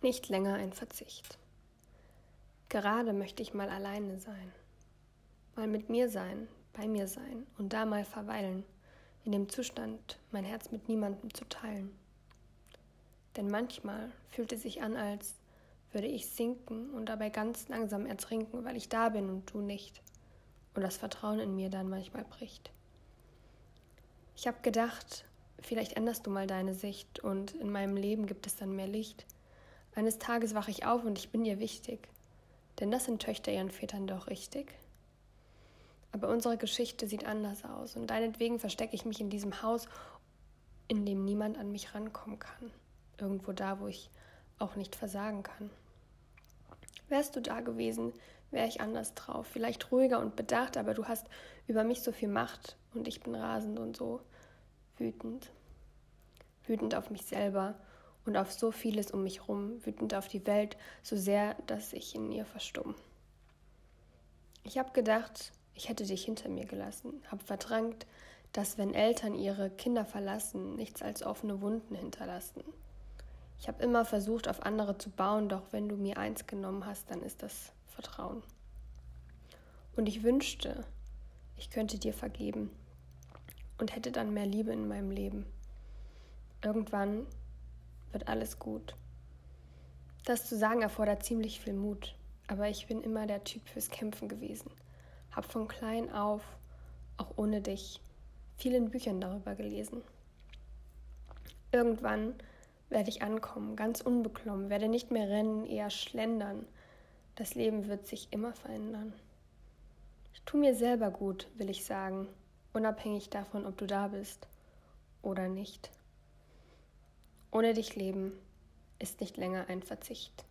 Nicht länger ein Verzicht. Gerade möchte ich mal alleine sein. Mal mit mir sein, bei mir sein und da mal verweilen, in dem Zustand, mein Herz mit niemandem zu teilen. Denn manchmal fühlt es sich an, als würde ich sinken und dabei ganz langsam ertrinken, weil ich da bin und du nicht. Und das Vertrauen in mir dann manchmal bricht. Ich habe gedacht, vielleicht änderst du mal deine Sicht und in meinem Leben gibt es dann mehr Licht. Eines Tages wache ich auf und ich bin dir wichtig. Denn das sind Töchter ihren Vätern doch richtig. Aber unsere Geschichte sieht anders aus und deinetwegen verstecke ich mich in diesem Haus, in dem niemand an mich rankommen kann. Irgendwo da, wo ich auch nicht versagen kann. Wärst du da gewesen, wäre ich anders drauf. Vielleicht ruhiger und bedacht, aber du hast über mich so viel Macht und ich bin rasend und so wütend. Wütend auf mich selber und auf so vieles um mich rum, wütend auf die Welt, so sehr, dass ich in ihr verstumm. Ich habe gedacht, ich hätte dich hinter mir gelassen, habe verdrängt, dass wenn Eltern ihre Kinder verlassen, nichts als offene Wunden hinterlassen. Ich habe immer versucht, auf andere zu bauen, doch wenn du mir eins genommen hast, dann ist das Vertrauen. Und ich wünschte, ich könnte dir vergeben und hätte dann mehr Liebe in meinem Leben. Irgendwann wird alles gut. Das zu sagen erfordert ziemlich viel Mut, aber ich bin immer der Typ fürs Kämpfen gewesen. Hab von klein auf, auch ohne dich, vielen Büchern darüber gelesen. Irgendwann werde ich ankommen, ganz unbeklommen, werde nicht mehr rennen, eher schlendern. Das Leben wird sich immer verändern. Ich tu mir selber gut, will ich sagen, unabhängig davon, ob du da bist oder nicht. Ohne dich leben ist nicht länger ein Verzicht.